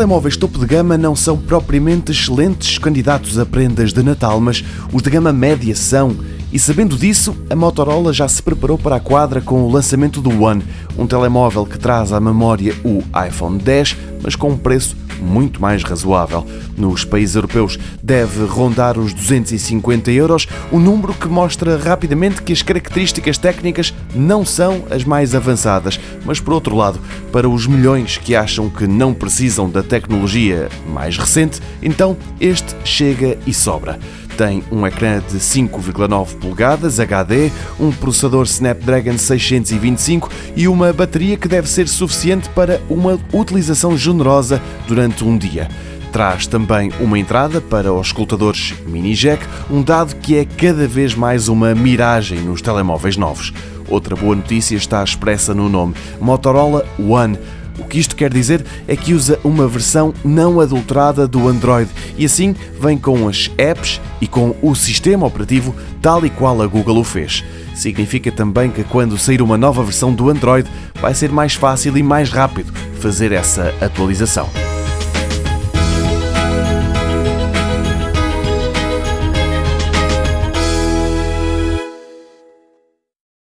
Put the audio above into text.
telemóveis topo de gama não são propriamente excelentes candidatos a prendas de Natal, mas os de gama média são. E sabendo disso, a Motorola já se preparou para a quadra com o lançamento do One, um telemóvel que traz à memória o iPhone 10, mas com um preço muito mais razoável. Nos países europeus deve rondar os 250 euros, um número que mostra rapidamente que as características técnicas não são as mais avançadas, mas por outro lado, para os milhões que acham que não precisam da tecnologia mais recente, então este chega e sobra tem um ecrã de 5,9 polegadas HD, um processador Snapdragon 625 e uma bateria que deve ser suficiente para uma utilização generosa durante um dia. Traz também uma entrada para os escutadores mini jack, um dado que é cada vez mais uma miragem nos telemóveis novos. Outra boa notícia está expressa no nome Motorola One o que isto quer dizer é que usa uma versão não adulterada do Android e assim vem com as apps e com o sistema operativo tal e qual a Google o fez. Significa também que quando sair uma nova versão do Android vai ser mais fácil e mais rápido fazer essa atualização.